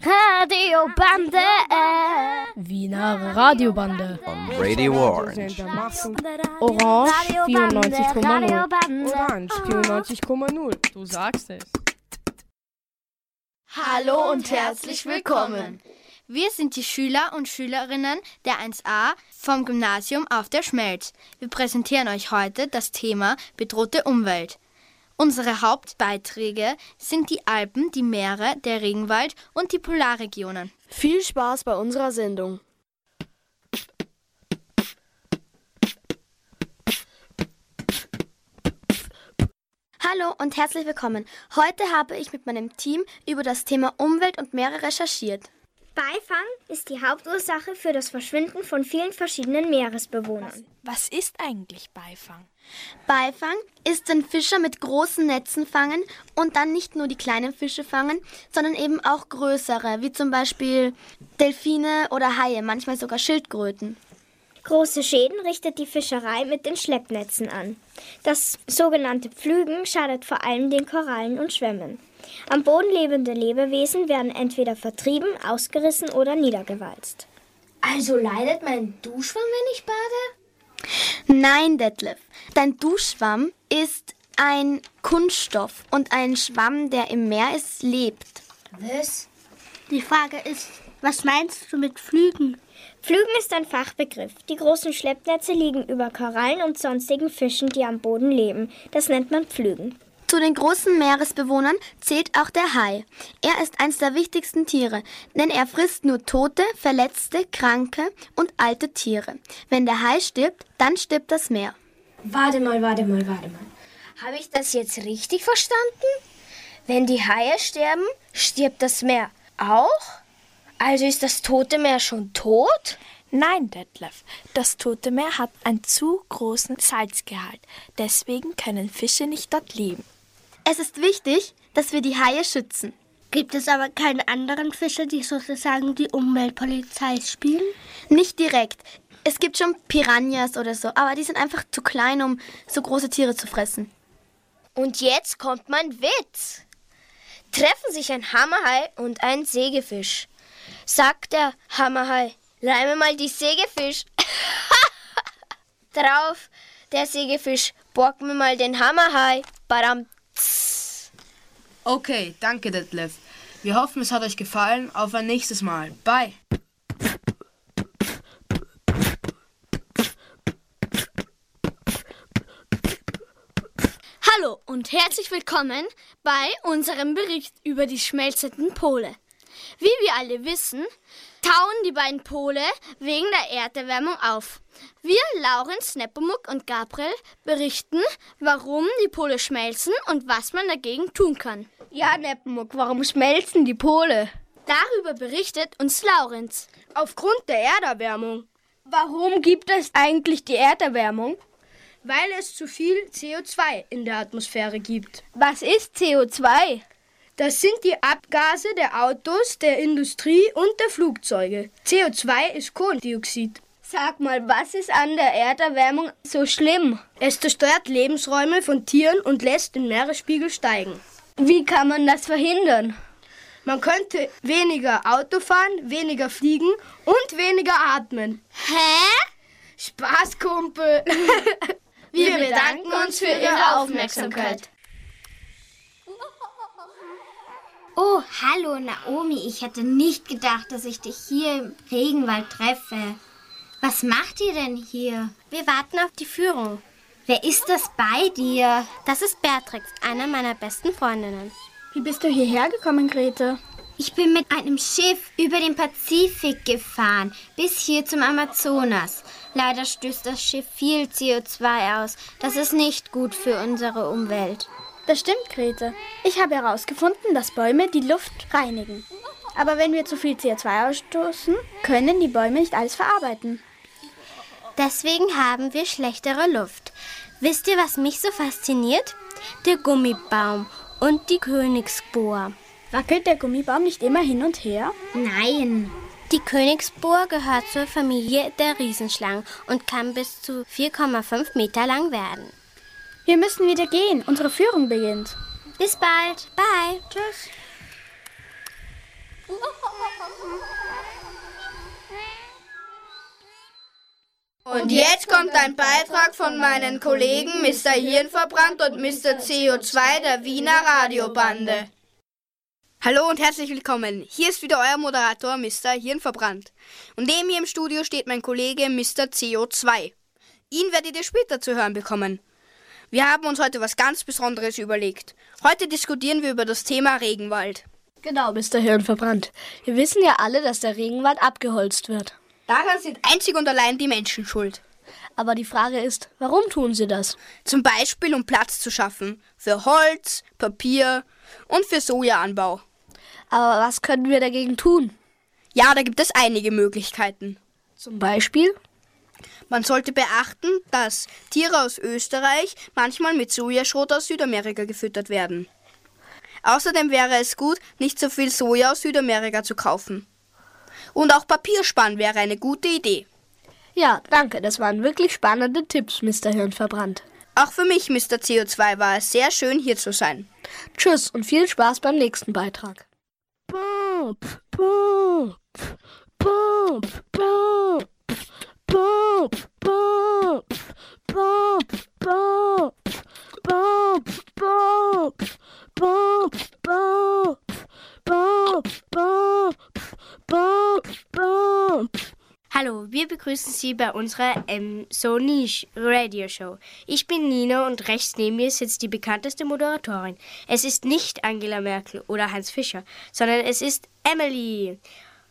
Radiobande. Wiener Radiobande. On Radio Orange. Orange 94,0. Orange 94,0. Du sagst es. Hallo und herzlich willkommen. Wir sind die Schüler und Schülerinnen der 1a vom Gymnasium auf der Schmelz. Wir präsentieren euch heute das Thema bedrohte Umwelt. Unsere Hauptbeiträge sind die Alpen, die Meere, der Regenwald und die Polarregionen. Viel Spaß bei unserer Sendung. Hallo und herzlich willkommen. Heute habe ich mit meinem Team über das Thema Umwelt und Meere recherchiert. Beifang ist die Hauptursache für das Verschwinden von vielen verschiedenen Meeresbewohnern. Was ist eigentlich Beifang? Beifang ist, wenn Fischer mit großen Netzen fangen und dann nicht nur die kleinen Fische fangen, sondern eben auch größere, wie zum Beispiel Delfine oder Haie, manchmal sogar Schildkröten. Große Schäden richtet die Fischerei mit den Schleppnetzen an. Das sogenannte Pflügen schadet vor allem den Korallen und Schwämmen. Am Boden lebende Lebewesen werden entweder vertrieben, ausgerissen oder niedergewalzt. Also leidet mein Duschschwamm, wenn ich bade? Nein, Detlef. Dein Duschschwamm ist ein Kunststoff und ein Schwamm, der im Meer ist, lebt. Was? Die Frage ist, was meinst du mit Flügen? Pflügen ist ein Fachbegriff. Die großen Schleppnetze liegen über Korallen und sonstigen Fischen, die am Boden leben. Das nennt man Pflügen. Zu den großen Meeresbewohnern zählt auch der Hai. Er ist eines der wichtigsten Tiere, denn er frisst nur tote, verletzte, kranke und alte Tiere. Wenn der Hai stirbt, dann stirbt das Meer. Warte mal, warte mal, warte mal. Habe ich das jetzt richtig verstanden? Wenn die Haie sterben, stirbt das Meer auch? Also ist das tote Meer schon tot? Nein, Detlef. Das Tote Meer hat einen zu großen Salzgehalt. Deswegen können Fische nicht dort leben. Es ist wichtig, dass wir die Haie schützen. Gibt es aber keine anderen Fische, die sozusagen die Umweltpolizei spielen? Nicht direkt. Es gibt schon Piranhas oder so, aber die sind einfach zu klein, um so große Tiere zu fressen. Und jetzt kommt mein Witz. Treffen sich ein Hammerhai und ein Sägefisch. Sagt der Hammerhai, leih mir mal die Sägefisch. Drauf, der Sägefisch, borg mir mal den Hammerhai. Badam. Okay, danke, Detlef. Wir hoffen, es hat euch gefallen. Auf ein nächstes Mal. Bye. Hallo und herzlich willkommen bei unserem Bericht über die schmelzenden Pole. Wie wir alle wissen, tauen die beiden Pole wegen der Erderwärmung auf. Wir, Laurenz, Nepomuk und Gabriel, berichten, warum die Pole schmelzen und was man dagegen tun kann. Ja, Nepomuk, warum schmelzen die Pole? Darüber berichtet uns Laurenz. Aufgrund der Erderwärmung. Warum gibt es eigentlich die Erderwärmung? Weil es zu viel CO2 in der Atmosphäre gibt. Was ist CO2? Das sind die Abgase der Autos, der Industrie und der Flugzeuge. CO2 ist Kohlendioxid. Sag mal, was ist an der Erderwärmung so schlimm? Es zerstört Lebensräume von Tieren und lässt den Meeresspiegel steigen. Wie kann man das verhindern? Man könnte weniger Auto fahren, weniger fliegen und weniger atmen. Hä? Spaß, Kumpel. Wir bedanken uns für Ihre Aufmerksamkeit. Oh, hallo Naomi. Ich hätte nicht gedacht, dass ich dich hier im Regenwald treffe. Was macht ihr denn hier? Wir warten auf die Führung. Wer ist das bei dir? Das ist Beatrix, eine meiner besten Freundinnen. Wie bist du hierher gekommen, Grete? Ich bin mit einem Schiff über den Pazifik gefahren, bis hier zum Amazonas. Leider stößt das Schiff viel CO2 aus. Das ist nicht gut für unsere Umwelt. Das stimmt, Grete. Ich habe herausgefunden, dass Bäume die Luft reinigen. Aber wenn wir zu viel CO2 ausstoßen, können die Bäume nicht alles verarbeiten. Deswegen haben wir schlechtere Luft. Wisst ihr, was mich so fasziniert? Der Gummibaum und die Königsbohr. Wackelt der Gummibaum nicht immer hin und her? Nein. Die Königsbohr gehört zur Familie der Riesenschlangen und kann bis zu 4,5 Meter lang werden. Wir müssen wieder gehen. Unsere Führung beginnt. Bis bald. Bye. Tschüss. Und jetzt kommt ein Beitrag von meinen Kollegen Mr. Hirnverbrannt und Mr. CO2 der Wiener Radiobande. Hallo und herzlich willkommen. Hier ist wieder euer Moderator Mr. Hirnverbrannt. Und neben mir im Studio steht mein Kollege Mr. CO2. Ihn werdet ihr später zu hören bekommen. Wir haben uns heute was ganz Besonderes überlegt. Heute diskutieren wir über das Thema Regenwald. Genau, Mr. Hirnverbrannt. Wir wissen ja alle, dass der Regenwald abgeholzt wird. Daran sind einzig und allein die Menschen schuld. Aber die Frage ist, warum tun sie das? Zum Beispiel, um Platz zu schaffen. Für Holz, Papier und für Sojaanbau. Aber was können wir dagegen tun? Ja, da gibt es einige Möglichkeiten. Zum Beispiel? Man sollte beachten, dass Tiere aus Österreich manchmal mit Sojaschrot aus Südamerika gefüttert werden. Außerdem wäre es gut, nicht so viel Soja aus Südamerika zu kaufen. Und auch Papierspann wäre eine gute Idee. Ja, danke. Das waren wirklich spannende Tipps, Mr. Hirnverbrannt. Auch für mich, Mr. CO2, war es sehr schön, hier zu sein. Tschüss und viel Spaß beim nächsten Beitrag. Bump, bump, bump, bump, bump, bump, bump, bump, bump, bump, bump, bump, bump, bump. Bump, bump. Hallo, wir begrüßen Sie bei unserer M Sony Radio Show. Ich bin Nina und rechts neben mir sitzt die bekannteste Moderatorin. Es ist nicht Angela Merkel oder Hans Fischer, sondern es ist Emily.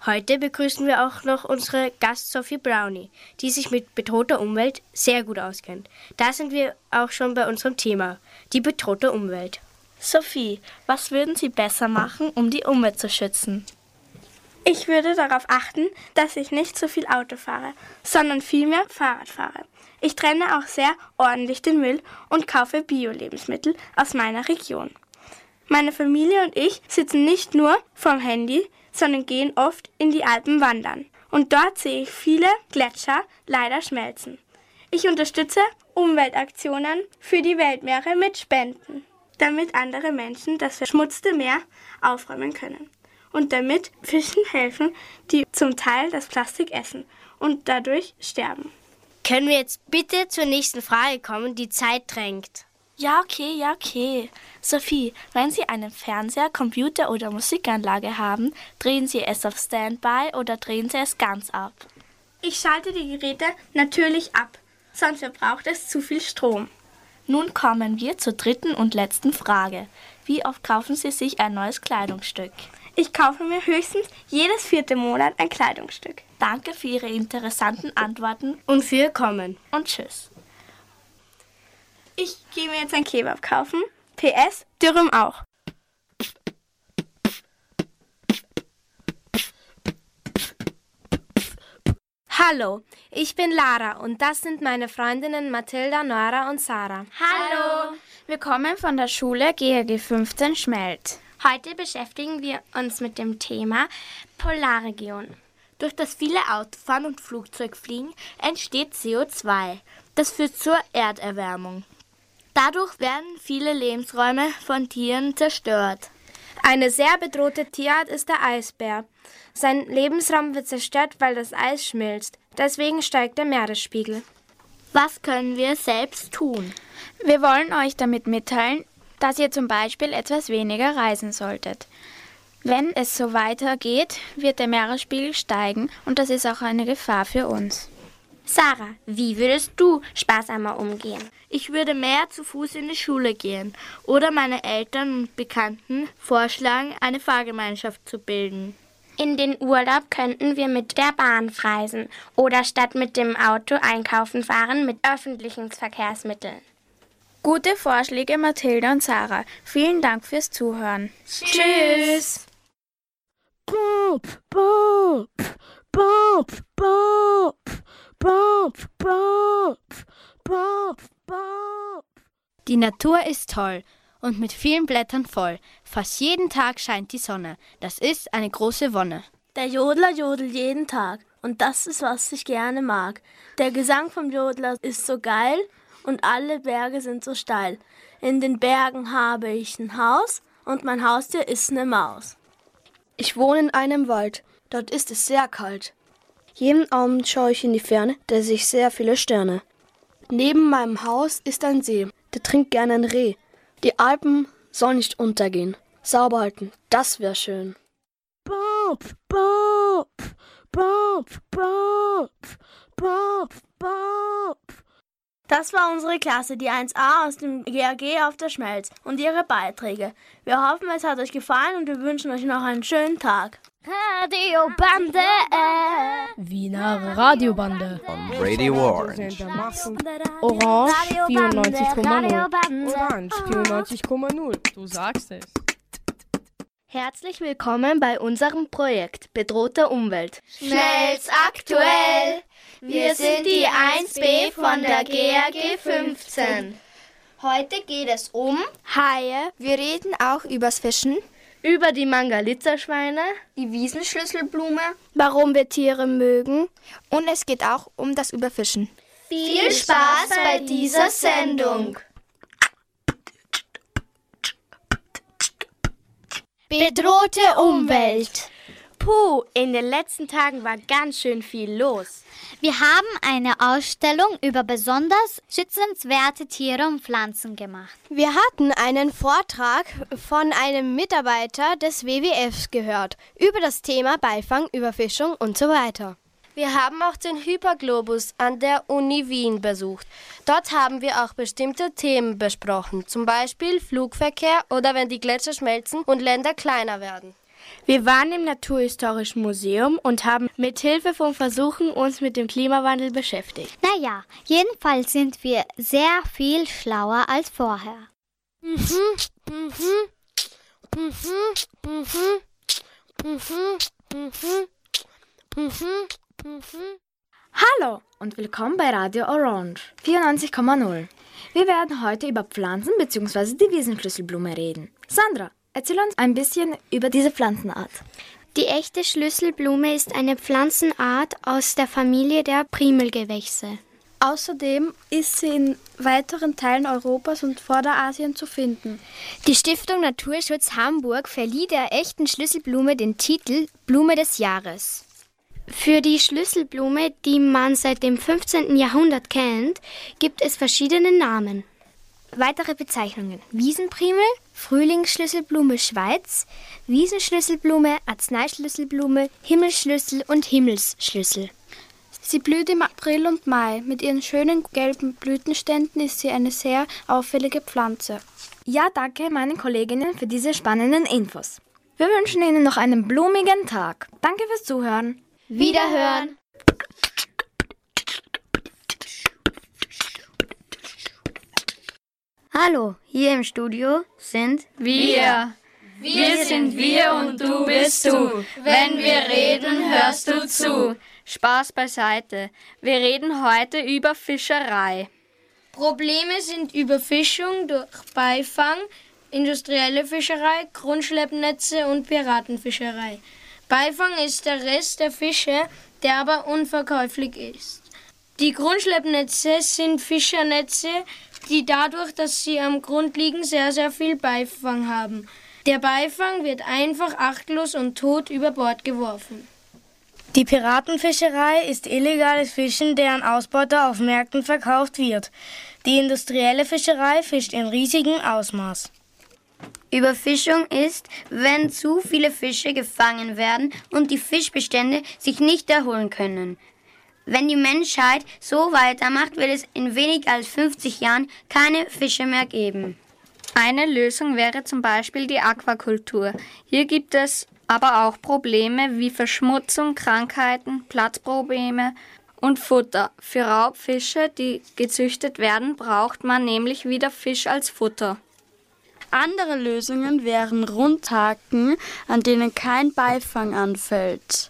Heute begrüßen wir auch noch unsere Gast Sophie Brownie, die sich mit bedrohter Umwelt sehr gut auskennt. Da sind wir auch schon bei unserem Thema, die bedrohte Umwelt. Sophie, was würden Sie besser machen, um die Umwelt zu schützen? Ich würde darauf achten, dass ich nicht zu viel Auto fahre, sondern vielmehr Fahrrad fahre. Ich trenne auch sehr ordentlich den Müll und kaufe Bio-Lebensmittel aus meiner Region. Meine Familie und ich sitzen nicht nur vorm Handy, sondern gehen oft in die Alpen wandern. Und dort sehe ich viele Gletscher leider schmelzen. Ich unterstütze Umweltaktionen für die Weltmeere mit Spenden, damit andere Menschen das verschmutzte Meer aufräumen können und damit Fischen helfen, die zum Teil das Plastik essen und dadurch sterben. Können wir jetzt bitte zur nächsten Frage kommen? Die Zeit drängt. Ja, okay, ja, okay. Sophie, wenn Sie einen Fernseher, Computer oder Musikanlage haben, drehen Sie es auf Standby oder drehen Sie es ganz ab? Ich schalte die Geräte natürlich ab, sonst verbraucht es zu viel Strom. Nun kommen wir zur dritten und letzten Frage. Wie oft kaufen Sie sich ein neues Kleidungsstück? Ich kaufe mir höchstens jedes vierte Monat ein Kleidungsstück. Danke für Ihre interessanten Antworten und für Ihr Kommen. Und tschüss. Ich gehe mir jetzt ein Kebab kaufen. PS, Dürüm auch. Hallo, ich bin Lara und das sind meine Freundinnen Mathilda, Nora und Sarah. Hallo, wir kommen von der Schule GRG 15 Schmelt. Heute beschäftigen wir uns mit dem Thema Polarregion. Durch das viele Autofahren und Flugzeugfliegen entsteht CO2. Das führt zur Erderwärmung. Dadurch werden viele Lebensräume von Tieren zerstört. Eine sehr bedrohte Tierart ist der Eisbär. Sein Lebensraum wird zerstört, weil das Eis schmilzt. Deswegen steigt der Meeresspiegel. Was können wir selbst tun? Wir wollen euch damit mitteilen, dass ihr zum Beispiel etwas weniger reisen solltet. Wenn es so weitergeht, wird der Meeresspiegel steigen und das ist auch eine Gefahr für uns. Sarah, wie würdest du sparsamer umgehen? Ich würde mehr zu Fuß in die Schule gehen oder meine Eltern und Bekannten vorschlagen, eine Fahrgemeinschaft zu bilden. In den Urlaub könnten wir mit der Bahn reisen oder statt mit dem Auto einkaufen fahren mit öffentlichen Verkehrsmitteln. Gute Vorschläge, Mathilda und Sarah. Vielen Dank fürs Zuhören. Tschüss. Bump, bump, bump, bump, bump, bump, bump, bump. Die Natur ist toll und mit vielen Blättern voll. Fast jeden Tag scheint die Sonne. Das ist eine große Wonne. Der Jodler jodelt jeden Tag und das ist, was ich gerne mag. Der Gesang vom Jodler ist so geil und alle Berge sind so steil. In den Bergen habe ich ein Haus und mein Haustier ist eine Maus. Ich wohne in einem Wald, Dort ist es sehr kalt. Jeden Abend schaue ich in die Ferne, da sehe ich sehr viele Sterne. Neben meinem Haus ist ein See, der trinkt gerne ein Reh. Die Alpen sollen nicht untergehen. Sauber halten, das wäre schön. Bob, Bob, Bob, Bob, Bob, Bob. Das war unsere Klasse, die 1a aus dem GAG auf der Schmelz und ihre Beiträge. Wir hoffen, es hat euch gefallen und wir wünschen euch noch einen schönen Tag. Radiobande. Wiener Radiobande. Radio Orange. Orange 94,0. Orange 94,0. Du sagst es. Herzlich willkommen bei unserem Projekt Bedrohte Umwelt. Schmelz aktuell. Wir sind die 1b von der GAG 15. Heute geht es um Haie. Wir reden auch übers Fischen. Über die Mangalitza-Schweine, die Wiesenschlüsselblume, warum wir Tiere mögen und es geht auch um das Überfischen. Viel Spaß bei dieser Sendung. Bedrohte Umwelt. Puh, in den letzten Tagen war ganz schön viel los. Wir haben eine Ausstellung über besonders schützenswerte Tiere und Pflanzen gemacht. Wir hatten einen Vortrag von einem Mitarbeiter des WWFs gehört über das Thema Beifang, Überfischung und so weiter. Wir haben auch den Hyperglobus an der Uni Wien besucht. Dort haben wir auch bestimmte Themen besprochen, zum Beispiel Flugverkehr oder wenn die Gletscher schmelzen und Länder kleiner werden. Wir waren im Naturhistorischen Museum und haben mit Hilfe von Versuchen uns mit dem Klimawandel beschäftigt. Naja, jedenfalls sind wir sehr viel schlauer als vorher. Mhm, mhm, mhm, mhm, mhm, mhm, mhm. Hallo und willkommen bei Radio Orange 94,0. Wir werden heute über Pflanzen bzw. die Wiesenschlüsselblume reden. Sandra, Erzähl uns ein bisschen über diese Pflanzenart. Die echte Schlüsselblume ist eine Pflanzenart aus der Familie der Primelgewächse. Außerdem ist sie in weiteren Teilen Europas und Vorderasien zu finden. Die Stiftung Naturschutz Hamburg verlieh der echten Schlüsselblume den Titel Blume des Jahres. Für die Schlüsselblume, die man seit dem 15. Jahrhundert kennt, gibt es verschiedene Namen. Weitere Bezeichnungen: Wiesenprimel, Frühlingsschlüsselblume Schweiz, Wiesenschlüsselblume, Arzneischlüsselblume, Himmelsschlüssel und Himmelsschlüssel. Sie blüht im April und Mai. Mit ihren schönen gelben Blütenständen ist sie eine sehr auffällige Pflanze. Ja, danke meinen Kolleginnen für diese spannenden Infos. Wir wünschen Ihnen noch einen blumigen Tag. Danke fürs Zuhören. Wiederhören. Hallo, hier im Studio sind wir. Wir sind wir und du bist du. Wenn wir reden, hörst du zu. Spaß beiseite. Wir reden heute über Fischerei. Probleme sind Überfischung durch Beifang, industrielle Fischerei, Grundschleppnetze und Piratenfischerei. Beifang ist der Rest der Fische, der aber unverkäuflich ist. Die Grundschleppnetze sind Fischernetze, die dadurch, dass sie am Grund liegen, sehr, sehr viel Beifang haben. Der Beifang wird einfach achtlos und tot über Bord geworfen. Die Piratenfischerei ist illegales Fischen, deren Ausbeute auf Märkten verkauft wird. Die industrielle Fischerei fischt in riesigem Ausmaß. Überfischung ist, wenn zu viele Fische gefangen werden und die Fischbestände sich nicht erholen können. Wenn die Menschheit so weitermacht, wird es in weniger als 50 Jahren keine Fische mehr geben. Eine Lösung wäre zum Beispiel die Aquakultur. Hier gibt es aber auch Probleme wie Verschmutzung, Krankheiten, Platzprobleme und Futter. Für Raubfische, die gezüchtet werden, braucht man nämlich wieder Fisch als Futter. Andere Lösungen wären Rundhaken, an denen kein Beifang anfällt.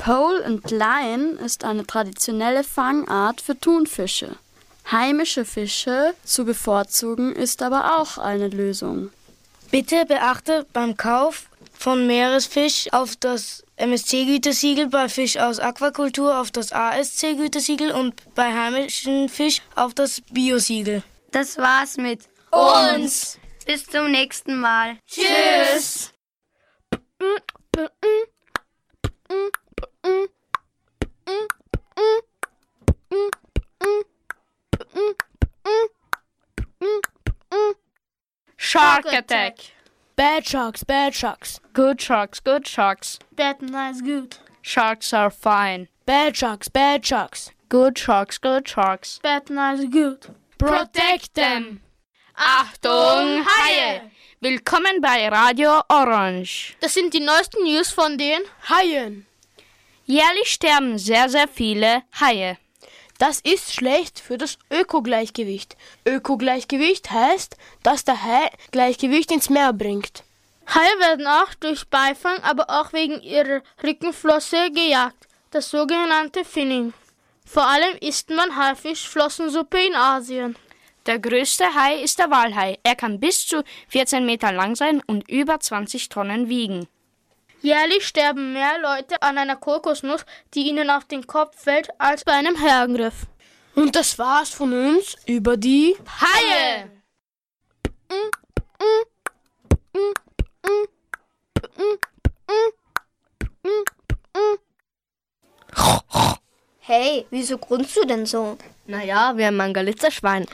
Pole and Line ist eine traditionelle Fangart für Thunfische. Heimische Fische zu bevorzugen ist aber auch eine Lösung. Bitte beachte beim Kauf von Meeresfisch auf das MSC-Gütesiegel, bei Fisch aus Aquakultur auf das ASC-Gütesiegel und bei heimischen Fisch auf das Biosiegel. Das war's mit uns. Bis zum nächsten Mal. Tschüss. Shark attack. Bad sharks, bad sharks. Good sharks, good sharks. Bad nice good. Sharks are fine. Bad sharks, bad sharks. Good sharks, good sharks. Bad nice good. Protect them. Achtung, Haie! Willkommen bei Radio Orange. Das sind die neuesten News von den Haien. Jährlich sterben sehr, sehr viele Haie. Das ist schlecht für das Ökogleichgewicht. Ökogleichgewicht heißt, dass der Hai Gleichgewicht ins Meer bringt. Haie werden auch durch Beifang, aber auch wegen ihrer Rückenflosse gejagt, das sogenannte Finning. Vor allem isst man Haifischflossensuppe in Asien. Der größte Hai ist der Walhai. Er kann bis zu 14 Meter lang sein und über 20 Tonnen wiegen. Jährlich sterben mehr Leute an einer Kokosnuss, die ihnen auf den Kopf fällt, als bei einem Herrengriff. Und das war's von uns über die Haie! Hey, wieso grunzt du denn so? Naja, wir haben Mangalitzer-Schwein.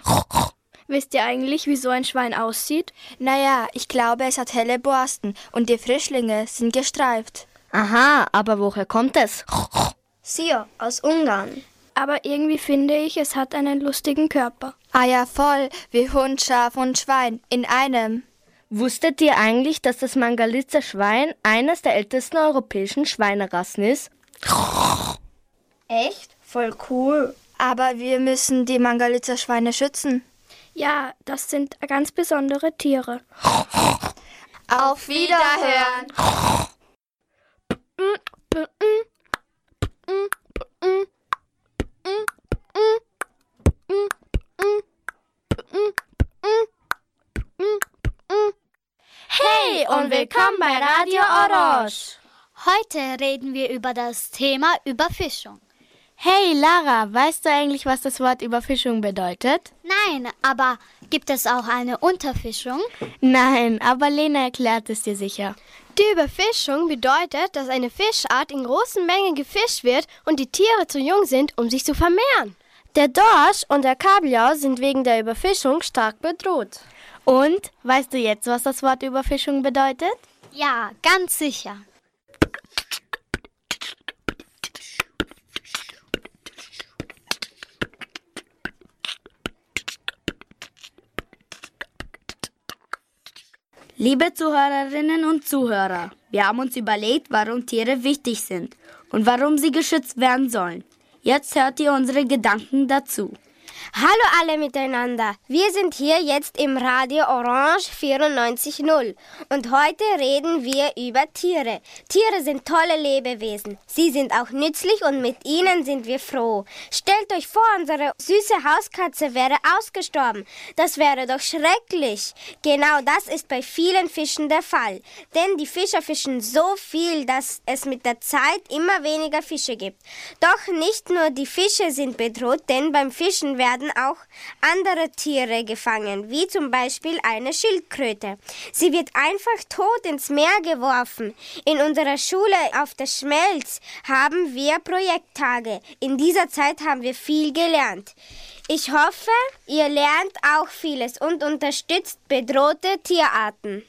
Wisst ihr eigentlich, wie so ein Schwein aussieht? Naja, ich glaube, es hat helle Borsten und die Frischlinge sind gestreift. Aha, aber woher kommt es? Sio, aus Ungarn. Aber irgendwie finde ich, es hat einen lustigen Körper. Ah ja, voll, wie Hund, Schaf und Schwein in einem. Wusstet ihr eigentlich, dass das Mangalitzer Schwein eines der ältesten europäischen Schweinerassen ist? Echt? Voll cool. Aber wir müssen die Mangalitzer Schweine schützen. Ja, das sind ganz besondere Tiere. Auf Wiederhören! Hey und willkommen bei Radio Orange. Heute reden wir über das Thema Überfischung. Hey Lara, weißt du eigentlich, was das Wort Überfischung bedeutet? Nein, aber gibt es auch eine Unterfischung? Nein, aber Lena erklärt es dir sicher. Die Überfischung bedeutet, dass eine Fischart in großen Mengen gefischt wird und die Tiere zu jung sind, um sich zu vermehren. Der Dorsch und der Kabeljau sind wegen der Überfischung stark bedroht. Und weißt du jetzt, was das Wort Überfischung bedeutet? Ja, ganz sicher. Liebe Zuhörerinnen und Zuhörer, wir haben uns überlegt, warum Tiere wichtig sind und warum sie geschützt werden sollen. Jetzt hört ihr unsere Gedanken dazu. Hallo alle miteinander. Wir sind hier jetzt im Radio Orange 94.0 und heute reden wir über Tiere. Tiere sind tolle Lebewesen. Sie sind auch nützlich und mit ihnen sind wir froh. Stellt euch vor, unsere süße Hauskatze wäre ausgestorben. Das wäre doch schrecklich. Genau das ist bei vielen Fischen der Fall. Denn die Fischer fischen so viel, dass es mit der Zeit immer weniger Fische gibt. Doch nicht nur die Fische sind bedroht, denn beim Fischen werden auch andere Tiere gefangen, wie zum Beispiel eine Schildkröte. Sie wird einfach tot ins Meer geworfen. In unserer Schule auf der Schmelz haben wir Projekttage. In dieser Zeit haben wir viel gelernt. Ich hoffe, ihr lernt auch vieles und unterstützt bedrohte Tierarten.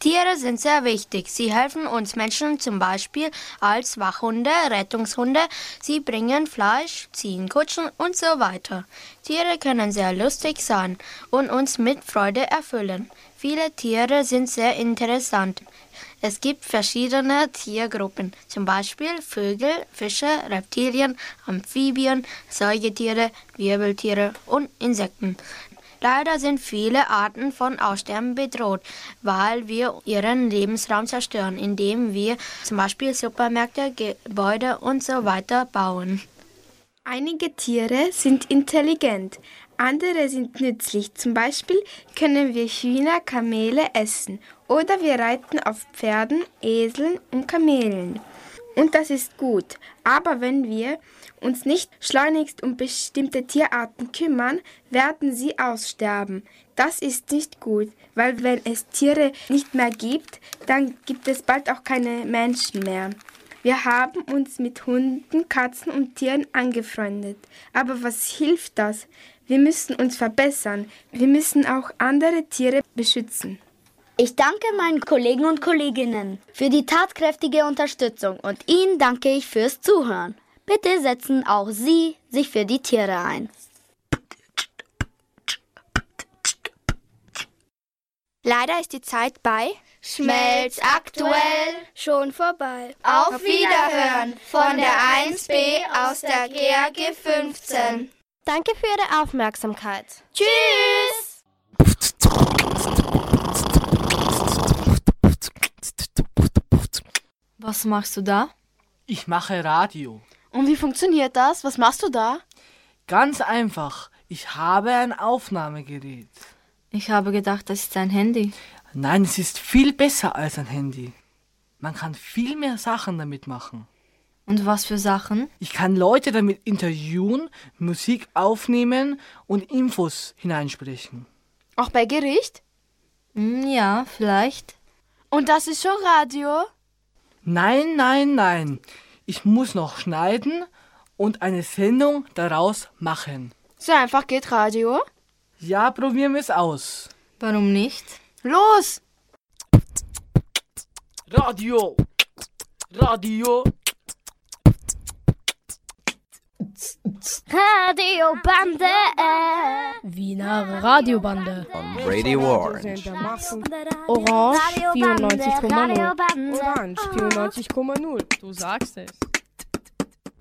Tiere sind sehr wichtig. Sie helfen uns Menschen zum Beispiel als Wachhunde, Rettungshunde. Sie bringen Fleisch, ziehen Kutschen und so weiter. Tiere können sehr lustig sein und uns mit Freude erfüllen. Viele Tiere sind sehr interessant. Es gibt verschiedene Tiergruppen, zum Beispiel Vögel, Fische, Reptilien, Amphibien, Säugetiere, Wirbeltiere und Insekten. Leider sind viele Arten von Aussterben bedroht, weil wir ihren Lebensraum zerstören, indem wir zum Beispiel Supermärkte, Gebäude und so weiter bauen. Einige Tiere sind intelligent, andere sind nützlich. Zum Beispiel können wir Hühner, Kamele essen oder wir reiten auf Pferden, Eseln und Kamelen. Und das ist gut. Aber wenn wir uns nicht schleunigst um bestimmte Tierarten kümmern, werden sie aussterben. Das ist nicht gut, weil wenn es Tiere nicht mehr gibt, dann gibt es bald auch keine Menschen mehr. Wir haben uns mit Hunden, Katzen und Tieren angefreundet. Aber was hilft das? Wir müssen uns verbessern. Wir müssen auch andere Tiere beschützen. Ich danke meinen Kollegen und Kolleginnen für die tatkräftige Unterstützung und Ihnen danke ich fürs Zuhören. Bitte setzen auch Sie sich für die Tiere ein. Leider ist die Zeit bei Schmelz aktuell schon vorbei. Auf Wiederhören von der 1b aus der GAG 15. Danke für Ihre Aufmerksamkeit. Tschüss! Was machst du da? Ich mache Radio. Und wie funktioniert das? Was machst du da? Ganz einfach. Ich habe ein Aufnahmegerät. Ich habe gedacht, das ist ein Handy. Nein, es ist viel besser als ein Handy. Man kann viel mehr Sachen damit machen. Und was für Sachen? Ich kann Leute damit interviewen, Musik aufnehmen und Infos hineinsprechen. Auch bei Gericht? Hm, ja, vielleicht. Und das ist schon Radio? Nein, nein, nein. Ich muss noch schneiden und eine Sendung daraus machen. So einfach geht Radio? Ja, probieren wir es aus. Warum nicht? Los! Radio! Radio! Radiobande! Wiener Radiobande. On Radio Orange. Orange 94,0. Orange 94,0. Du sagst es.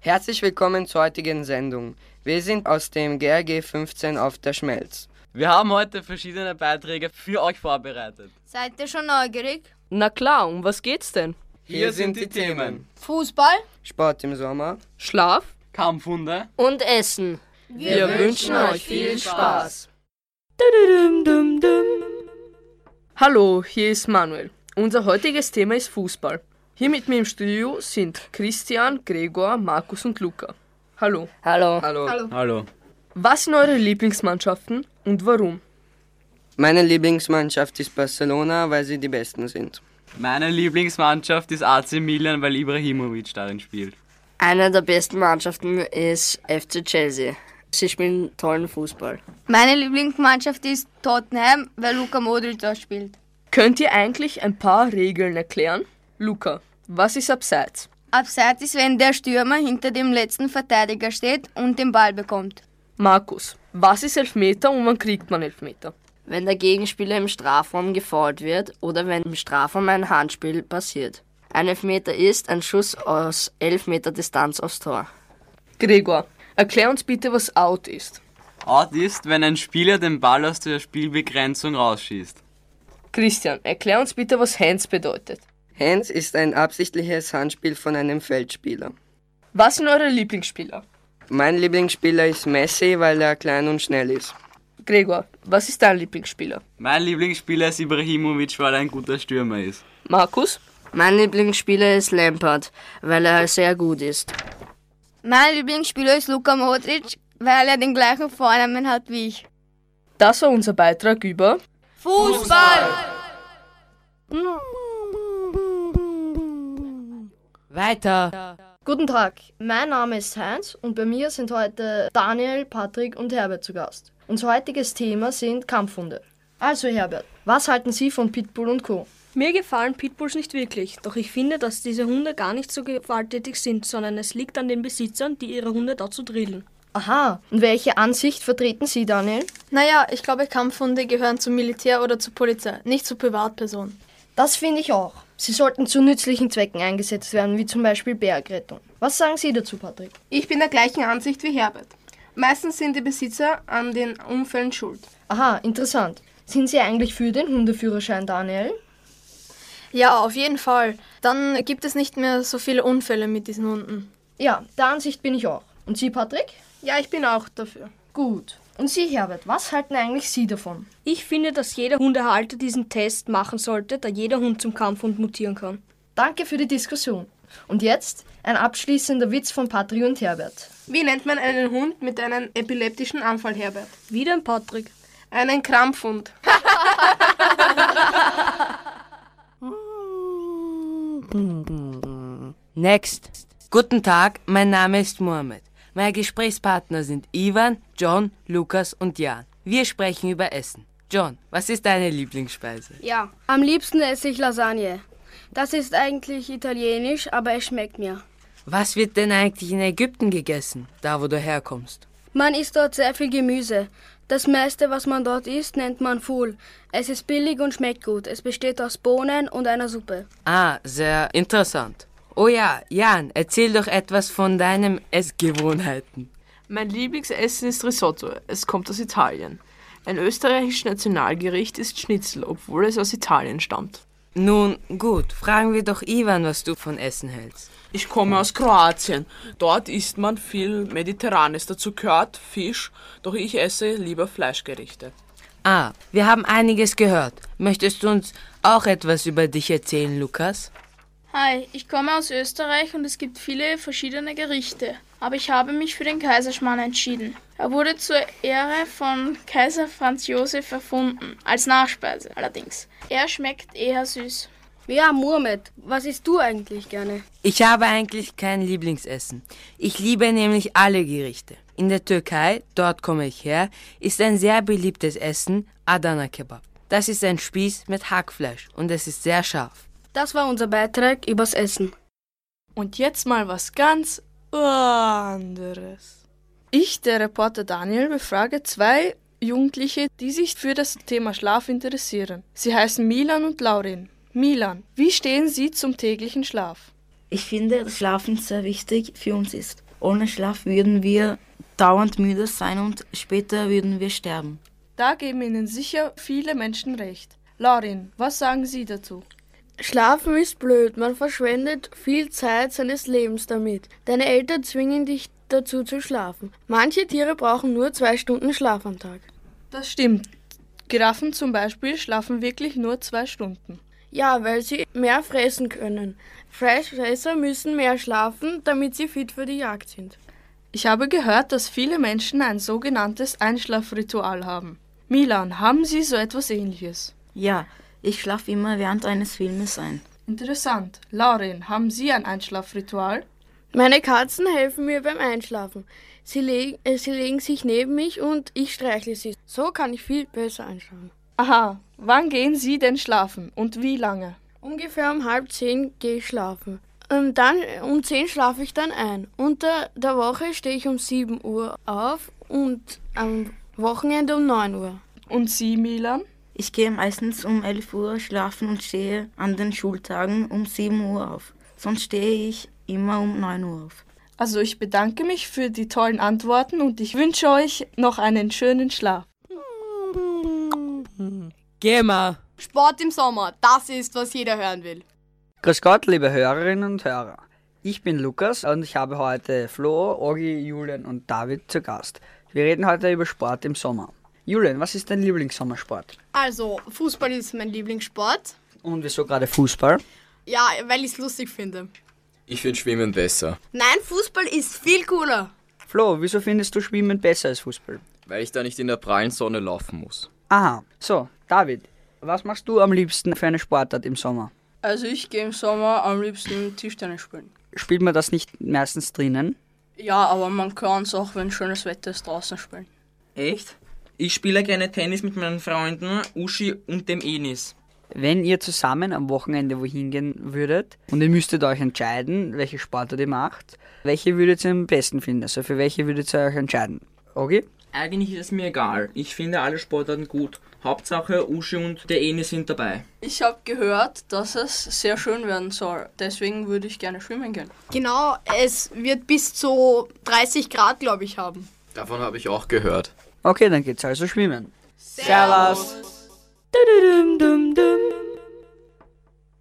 Herzlich willkommen zur heutigen Sendung. Wir sind aus dem GRG 15 auf der Schmelz. Wir haben heute verschiedene Beiträge für euch vorbereitet. Seid ihr schon neugierig? Na klar, um was geht's denn? Hier sind die Themen. Fußball, Sport im Sommer, Schlaf Kampfhunde und Essen. Wir, Wir wünschen euch viel Spaß. Hallo, hier ist Manuel. Unser heutiges Thema ist Fußball. Hier mit mir im Studio sind Christian, Gregor, Markus und Luca. Hallo. Hallo. Hallo. Hallo. Hallo. Was sind eure Lieblingsmannschaften und warum? Meine Lieblingsmannschaft ist Barcelona, weil sie die Besten sind. Meine Lieblingsmannschaft ist AC Milan, weil Ibrahimovic darin spielt. Eine der besten Mannschaften ist FC Chelsea. Sie spielen tollen Fußball. Meine Lieblingsmannschaft ist Tottenham, weil Luka Modric da spielt. Könnt ihr eigentlich ein paar Regeln erklären? Luca, was ist Abseits? Abseits ist, wenn der Stürmer hinter dem letzten Verteidiger steht und den Ball bekommt. Markus, was ist Elfmeter und wann kriegt man Elfmeter? Wenn der Gegenspieler im Strafraum gefault wird oder wenn im Strafraum ein Handspiel passiert. Ein Elfmeter ist ein Schuss aus 11 Meter Distanz aufs Tor. Gregor, erklär uns bitte, was Out ist. Out ist, wenn ein Spieler den Ball aus der Spielbegrenzung rausschießt. Christian, erklär uns bitte, was Hands bedeutet. Hands ist ein absichtliches Handspiel von einem Feldspieler. Was sind eure Lieblingsspieler? Mein Lieblingsspieler ist Messi, weil er klein und schnell ist. Gregor, was ist dein Lieblingsspieler? Mein Lieblingsspieler ist Ibrahimovic, weil er ein guter Stürmer ist. Markus? Mein Lieblingsspieler ist Lampard, weil er sehr gut ist. Mein Lieblingsspieler ist Luka Modric, weil er den gleichen Vornamen hat wie ich. Das war unser Beitrag über Fußball! Weiter! Guten Tag, mein Name ist Heinz und bei mir sind heute Daniel, Patrick und Herbert zu Gast. Unser heutiges Thema sind Kampfhunde. Also Herbert, was halten Sie von Pitbull und Co.? Mir gefallen Pitbulls nicht wirklich, doch ich finde, dass diese Hunde gar nicht so gewalttätig sind, sondern es liegt an den Besitzern, die ihre Hunde dazu drillen. Aha, und welche Ansicht vertreten Sie, Daniel? Naja, ich glaube, Kampfhunde gehören zum Militär oder zur Polizei, nicht zu Privatpersonen. Das finde ich auch. Sie sollten zu nützlichen Zwecken eingesetzt werden, wie zum Beispiel Bergrettung. Was sagen Sie dazu, Patrick? Ich bin der gleichen Ansicht wie Herbert. Meistens sind die Besitzer an den Unfällen schuld. Aha, interessant. Sind Sie eigentlich für den Hundeführerschein, Daniel? Ja, auf jeden Fall. Dann gibt es nicht mehr so viele Unfälle mit diesen Hunden. Ja, der Ansicht bin ich auch. Und Sie, Patrick? Ja, ich bin auch dafür. Gut. Und Sie, Herbert, was halten eigentlich Sie davon? Ich finde, dass jeder Hundehalter diesen Test machen sollte, da jeder Hund zum Kampfhund mutieren kann. Danke für die Diskussion. Und jetzt ein abschließender Witz von Patrick und Herbert. Wie nennt man einen Hund mit einem epileptischen Anfall, Herbert? Wieder ein Patrick. Einen Krampfhund. Next. Guten Tag, mein Name ist Mohammed. Meine Gesprächspartner sind Ivan, John, Lukas und Jan. Wir sprechen über Essen. John, was ist deine Lieblingsspeise? Ja, am liebsten esse ich Lasagne. Das ist eigentlich italienisch, aber es schmeckt mir. Was wird denn eigentlich in Ägypten gegessen, da wo du herkommst? Man isst dort sehr viel Gemüse. Das meiste, was man dort isst, nennt man Fool. Es ist billig und schmeckt gut. Es besteht aus Bohnen und einer Suppe. Ah, sehr interessant. Oh ja, Jan, erzähl doch etwas von deinen Essgewohnheiten. Mein Lieblingsessen ist Risotto. Es kommt aus Italien. Ein österreichisches Nationalgericht ist Schnitzel, obwohl es aus Italien stammt. Nun gut, fragen wir doch Ivan, was du von Essen hältst. Ich komme aus Kroatien. Dort isst man viel Mediterranes. Dazu gehört Fisch, doch ich esse lieber Fleischgerichte. Ah, wir haben einiges gehört. Möchtest du uns auch etwas über dich erzählen, Lukas? Hi, ich komme aus Österreich und es gibt viele verschiedene Gerichte. Aber ich habe mich für den Kaiserschmarrn entschieden. Er wurde zur Ehre von Kaiser Franz Josef erfunden, als Nachspeise allerdings. Er schmeckt eher süß. Ja, Murmet, was isst du eigentlich gerne? Ich habe eigentlich kein Lieblingsessen. Ich liebe nämlich alle Gerichte. In der Türkei, dort komme ich her, ist ein sehr beliebtes Essen Adana Kebab. Das ist ein Spieß mit Hackfleisch und es ist sehr scharf. Das war unser Beitrag übers Essen. Und jetzt mal was ganz anderes. Ich, der Reporter Daniel, befrage zwei Jugendliche, die sich für das Thema Schlaf interessieren. Sie heißen Milan und Laurin. Milan, wie stehen Sie zum täglichen Schlaf? Ich finde, dass Schlafen sehr wichtig für uns ist. Ohne Schlaf würden wir dauernd müde sein und später würden wir sterben. Da geben Ihnen sicher viele Menschen recht. Laurin, was sagen Sie dazu? Schlafen ist blöd, man verschwendet viel Zeit seines Lebens damit. Deine Eltern zwingen dich dazu zu schlafen. Manche Tiere brauchen nur zwei Stunden Schlaf am Tag. Das stimmt. Giraffen zum Beispiel schlafen wirklich nur zwei Stunden. Ja, weil sie mehr fressen können. Fleischfresser müssen mehr schlafen, damit sie fit für die Jagd sind. Ich habe gehört, dass viele Menschen ein sogenanntes Einschlafritual haben. Milan, haben Sie so etwas ähnliches? Ja, ich schlafe immer während eines Filmes ein. Interessant. Laurin, haben Sie ein Einschlafritual? Meine Katzen helfen mir beim Einschlafen. Sie, leg äh, sie legen sich neben mich und ich streichle sie. So kann ich viel besser einschlafen. Aha, wann gehen Sie denn schlafen und wie lange? Ungefähr um halb zehn gehe ich schlafen. Und dann um zehn schlafe ich dann ein. Unter der Woche stehe ich um sieben Uhr auf und am Wochenende um neun Uhr. Und Sie, Milan? Ich gehe meistens um 11 Uhr schlafen und stehe an den Schultagen um 7 Uhr auf. Sonst stehe ich immer um 9 Uhr auf. Also ich bedanke mich für die tollen Antworten und ich wünsche euch noch einen schönen Schlaf. Geh mal. Sport im Sommer, das ist, was jeder hören will. Grüß Gott, liebe Hörerinnen und Hörer. Ich bin Lukas und ich habe heute Flo, Orgi, Julian und David zu Gast. Wir reden heute über Sport im Sommer. Julian, was ist dein Lieblingssommersport? Also, Fußball ist mein Lieblingssport. Und wieso gerade Fußball? Ja, weil ich es lustig finde. Ich finde Schwimmen besser. Nein, Fußball ist viel cooler. Flo, wieso findest du Schwimmen besser als Fußball? Weil ich da nicht in der prallen Sonne laufen muss. Aha, so, David, was machst du am liebsten für eine Sportart im Sommer? Also ich gehe im Sommer am liebsten Tischtennis spielen. Spielt man das nicht meistens drinnen? Ja, aber man kann es auch, wenn schönes Wetter ist, draußen spielen. Echt? Ich spiele gerne Tennis mit meinen Freunden Uschi und dem Enis. Wenn ihr zusammen am Wochenende wohin gehen würdet und ihr müsstet euch entscheiden, welche Sportart ihr macht, welche würdet ihr am besten finden? Also für welche würdet ihr euch entscheiden? Okay? Eigentlich ist es mir egal. Ich finde alle Sportarten gut. Hauptsache Uschi und der Enis sind dabei. Ich habe gehört, dass es sehr schön werden soll. Deswegen würde ich gerne schwimmen gehen. Genau, es wird bis zu 30 Grad, glaube ich, haben. Davon habe ich auch gehört. Okay, dann geht's also schwimmen. Servus.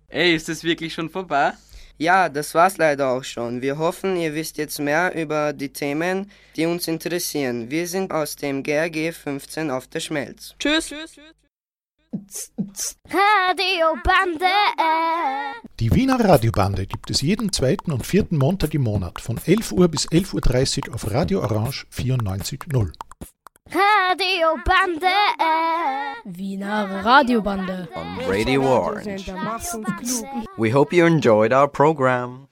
Ey, ist es wirklich schon vorbei? Ja, das war's leider auch schon. Wir hoffen, ihr wisst jetzt mehr über die Themen, die uns interessieren. Wir sind aus dem GRG 15 auf der Schmelz. Tschüss. Radiobande. Die Wiener Radiobande gibt es jeden zweiten und vierten Montag im Monat von 11 Uhr bis 11.30 Uhr auf Radio Orange 94.0. Radiobande. Wiener Radiobande. On Radio Orange. We hope you enjoyed our program.